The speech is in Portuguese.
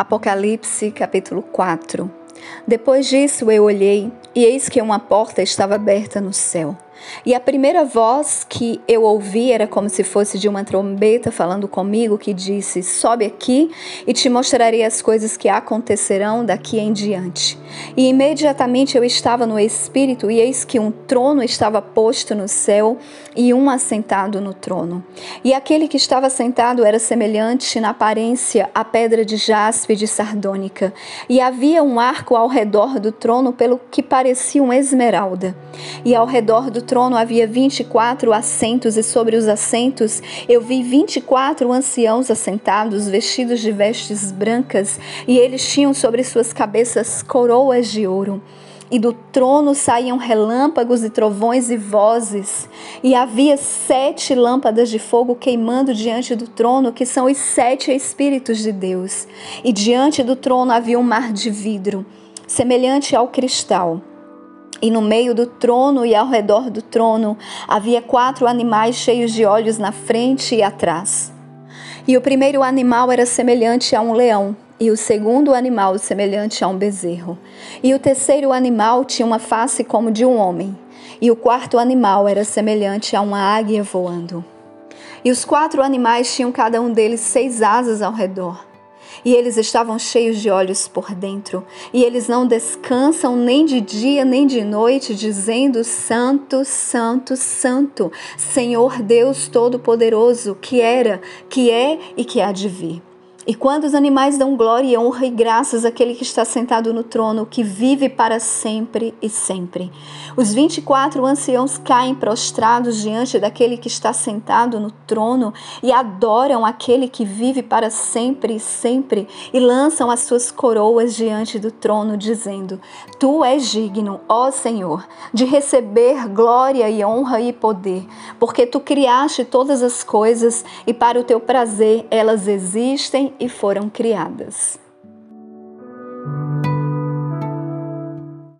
Apocalipse capítulo 4 Depois disso eu olhei, e eis que uma porta estava aberta no céu. E a primeira voz que eu ouvi era como se fosse de uma trombeta falando comigo, que disse: Sobe aqui e te mostrarei as coisas que acontecerão daqui em diante. E imediatamente eu estava no Espírito, e eis que um trono estava posto no céu e um assentado no trono. E aquele que estava sentado era semelhante na aparência à pedra de jaspe de sardônica, e havia um arco ao redor do trono, pelo que parecia uma esmeralda. E ao redor do trono havia vinte e quatro assentos, e sobre os assentos eu vi vinte e quatro anciãos assentados, vestidos de vestes brancas, e eles tinham sobre suas cabeças coroas de ouro e do trono saíam relâmpagos e trovões e vozes, e havia sete lâmpadas de fogo queimando diante do trono, que são os sete Espíritos de Deus. E diante do trono havia um mar de vidro, semelhante ao cristal. E no meio do trono e ao redor do trono havia quatro animais cheios de olhos na frente e atrás. E o primeiro animal era semelhante a um leão, e o segundo animal semelhante a um bezerro. E o terceiro animal tinha uma face como de um homem, e o quarto animal era semelhante a uma águia voando. E os quatro animais tinham cada um deles seis asas ao redor e eles estavam cheios de olhos por dentro, e eles não descansam nem de dia nem de noite, dizendo: Santo, Santo, Santo, Senhor Deus Todo-Poderoso, que era, que é e que há de vir. E quando os animais dão glória, honra e graças àquele que está sentado no trono, que vive para sempre e sempre. Os 24 anciãos caem prostrados diante daquele que está sentado no trono e adoram aquele que vive para sempre e sempre e lançam as suas coroas diante do trono, dizendo: Tu és digno, ó Senhor, de receber glória e honra e poder, porque tu criaste todas as coisas e para o teu prazer elas existem e foram criadas.